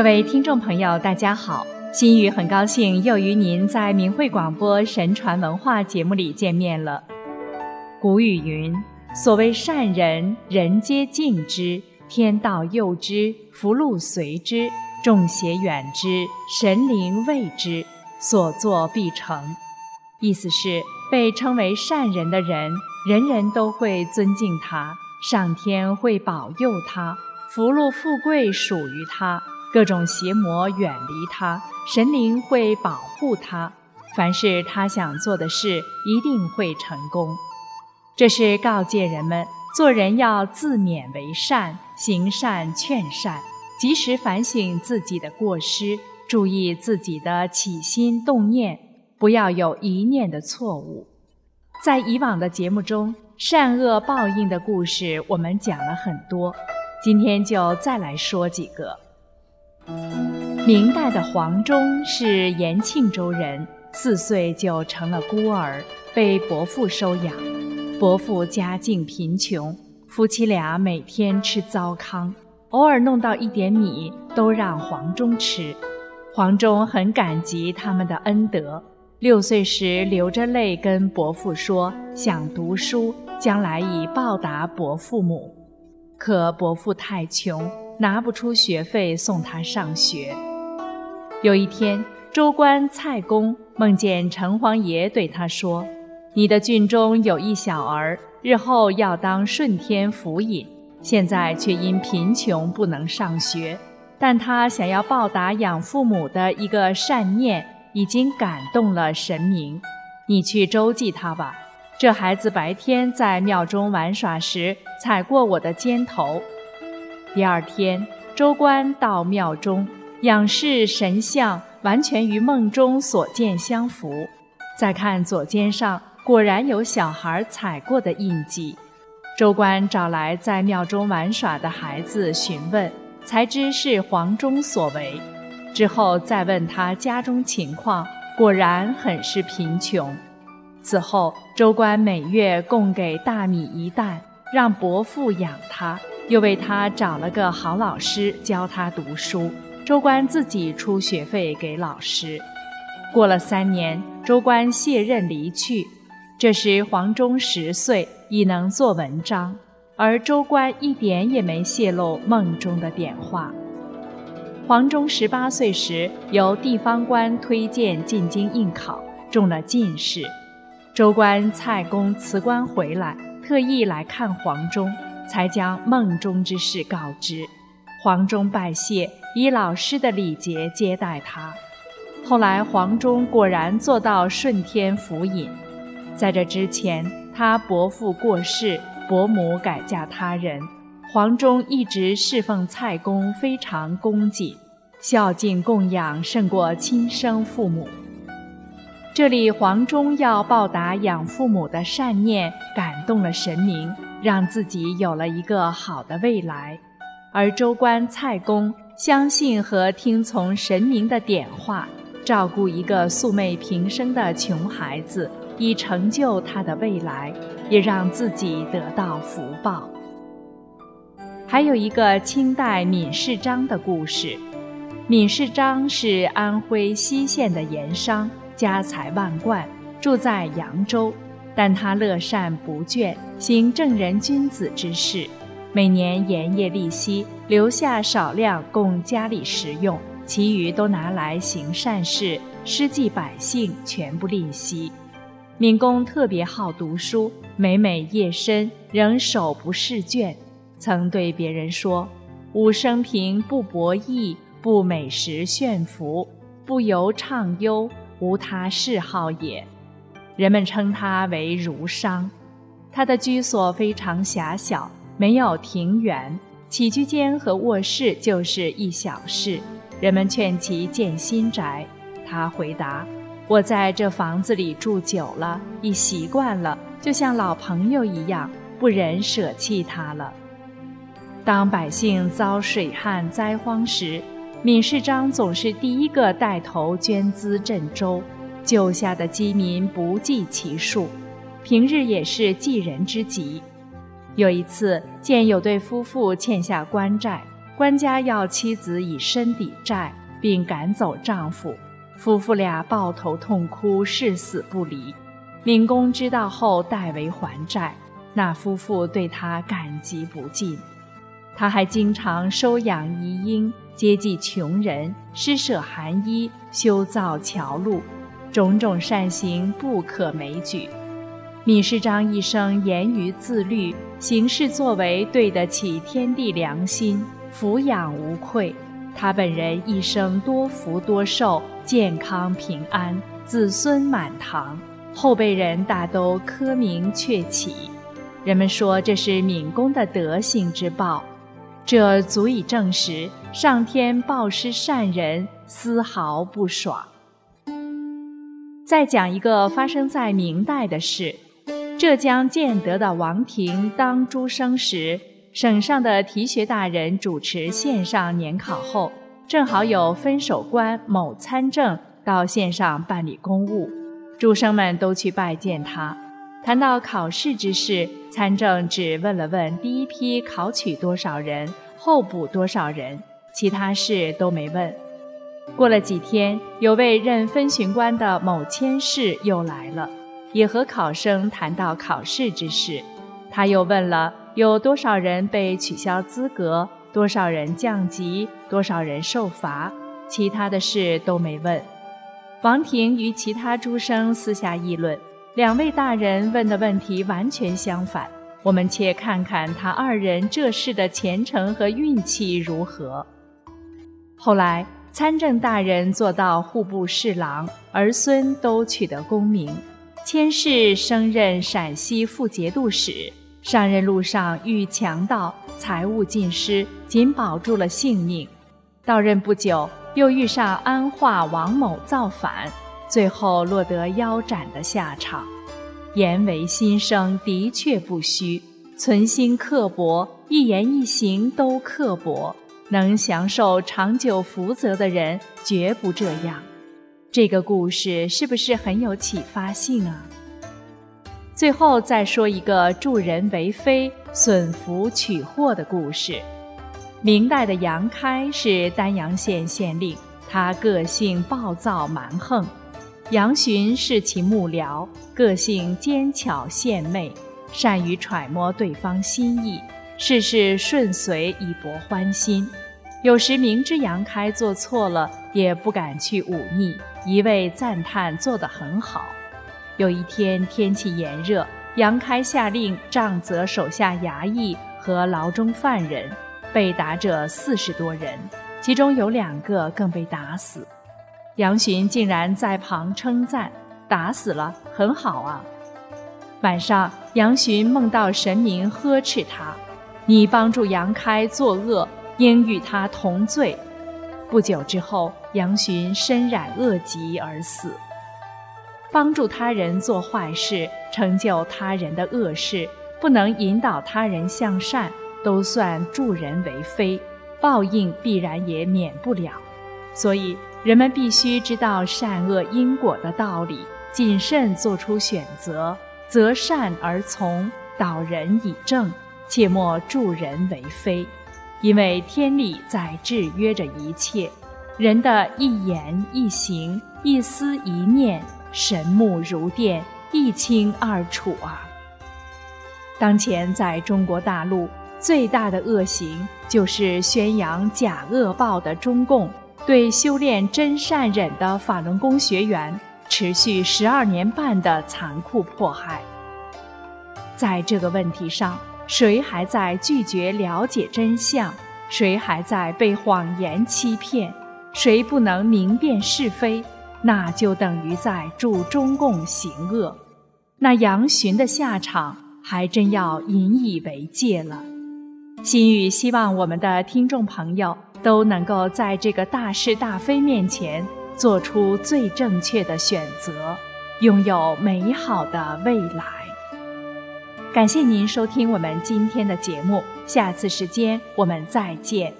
各位听众朋友，大家好！心雨很高兴又与您在明慧广播神传文化节目里见面了。古语云：“所谓善人，人皆敬之；天道佑之，福禄随之；众邪远之，神灵畏之。所作必成。”意思是，被称为善人的人，人人都会尊敬他，上天会保佑他，福禄富贵属于他。各种邪魔远离他，神灵会保护他。凡是他想做的事，一定会成功。这是告诫人们，做人要自勉为善，行善劝善，及时反省自己的过失，注意自己的起心动念，不要有一念的错误。在以往的节目中，善恶报应的故事我们讲了很多，今天就再来说几个。明代的黄忠是延庆州人，四岁就成了孤儿，被伯父收养。伯父家境贫穷，夫妻俩每天吃糟糠，偶尔弄到一点米都让黄忠吃。黄忠很感激他们的恩德，六岁时流着泪跟伯父说想读书，将来以报答伯父母。可伯父太穷。拿不出学费送他上学。有一天，州官蔡公梦见城隍爷对他说：“你的郡中有一小儿，日后要当顺天府尹，现在却因贫穷不能上学，但他想要报答养父母的一个善念，已经感动了神明。你去周济他吧。这孩子白天在庙中玩耍时，踩过我的肩头。”第二天，州官到庙中仰视神像，完全与梦中所见相符。再看左肩上，果然有小孩踩过的印记。州官找来在庙中玩耍的孩子询问，才知是黄忠所为。之后再问他家中情况，果然很是贫穷。此后，州官每月供给大米一担，让伯父养他。又为他找了个好老师教他读书，州官自己出学费给老师。过了三年，州官卸任离去，这时黄忠十岁，已能做文章，而州官一点也没泄露梦中的点话。黄忠十八岁时，由地方官推荐进京应考，中了进士。州官蔡公辞官回来，特意来看黄忠。才将梦中之事告知，黄忠拜谢，以老师的礼节接待他。后来黄忠果然做到顺天府尹。在这之前，他伯父过世，伯母改嫁他人，黄忠一直侍奉蔡公，非常恭谨，孝敬供养胜过亲生父母。这里黄忠要报答养父母的善念，感动了神明。让自己有了一个好的未来，而州官蔡公相信和听从神明的点化，照顾一个素昧平生的穷孩子，以成就他的未来，也让自己得到福报。还有一个清代闵世章的故事，闵世章是安徽西县的盐商，家财万贯，住在扬州。但他乐善不倦，行正人君子之事，每年盐业利息，留下少量供家里食用，其余都拿来行善事，施济百姓，全不吝惜。闵公特别好读书，每每夜深仍手不释卷，曾对别人说：“吾生平不博弈，不美食炫福，不游畅幽，无他嗜好也。”人们称他为儒商，他的居所非常狭小，没有庭园，起居间和卧室就是一小室。人们劝其建新宅，他回答：“我在这房子里住久了，已习惯了，就像老朋友一样，不忍舍弃他了。”当百姓遭水旱灾荒时，闵世章总是第一个带头捐资赈周。救下的饥民不计其数，平日也是济人之急。有一次，见有对夫妇欠下官债，官家要妻子以身抵债，并赶走丈夫，夫妇俩抱头痛哭，誓死不离。闵公知道后，代为还债。那夫妇对他感激不尽。他还经常收养遗婴，接济穷人，施舍寒衣，修造桥路，种种善行不可枚举。闵世章一生严于自律，行事作为对得起天地良心，抚养无愧。他本人一生多福多寿，健康平安，子孙满堂，后辈人大都科名鹊起。人们说这是闵公的德行之报。这足以证实上天报施善人丝毫不爽。再讲一个发生在明代的事：浙江建德的王庭当诸生时，省上的提学大人主持县上年考后，正好有分守官某参政到县上办理公务，诸生们都去拜见他。谈到考试之事。参政只问了问第一批考取多少人，候补多少人，其他事都没问。过了几天，有位任分巡官的某签事又来了，也和考生谈到考试之事。他又问了有多少人被取消资格，多少人降级，多少人受罚，其他的事都没问。王庭与其他诸生私下议论。两位大人问的问题完全相反，我们且看看他二人这事的前程和运气如何。后来参政大人做到户部侍郎，儿孙都取得功名。千世升任陕西副节度使，上任路上遇强盗，财物尽失，仅保住了性命。到任不久，又遇上安化王某造反。最后落得腰斩的下场，言为心声的确不虚，存心刻薄，一言一行都刻薄。能享受长久福泽的人绝不这样。这个故事是不是很有启发性啊？最后再说一个助人为非、损福取祸的故事。明代的杨开是丹阳县县令，他个性暴躁蛮横。杨巡是其幕僚，个性奸巧献媚，善于揣摩对方心意，事事顺遂以博欢心。有时明知杨开做错了，也不敢去忤逆，一味赞叹做得很好。有一天天气炎热，杨开下令杖责手下衙役和牢中犯人，被打者四十多人，其中有两个更被打死。杨巡竟然在旁称赞：“打死了，很好啊！”晚上，杨巡梦到神明呵斥他：“你帮助杨开作恶，应与他同罪。”不久之后，杨巡身染恶疾而死。帮助他人做坏事，成就他人的恶事，不能引导他人向善，都算助人为非，报应必然也免不了。所以。人们必须知道善恶因果的道理，谨慎做出选择，择善而从，导人以正，切莫助人为非。因为天理在制约着一切，人的一言一行、一思一念，神目如电，一清二楚啊！当前在中国大陆最大的恶行，就是宣扬假恶报的中共。对修炼真善忍的法轮功学员持续十二年半的残酷迫害，在这个问题上，谁还在拒绝了解真相？谁还在被谎言欺骗？谁不能明辨是非？那就等于在助中共行恶。那杨巡的下场还真要引以为戒了。心语希望我们的听众朋友。都能够在这个大是大非面前做出最正确的选择，拥有美好的未来。感谢您收听我们今天的节目，下次时间我们再见。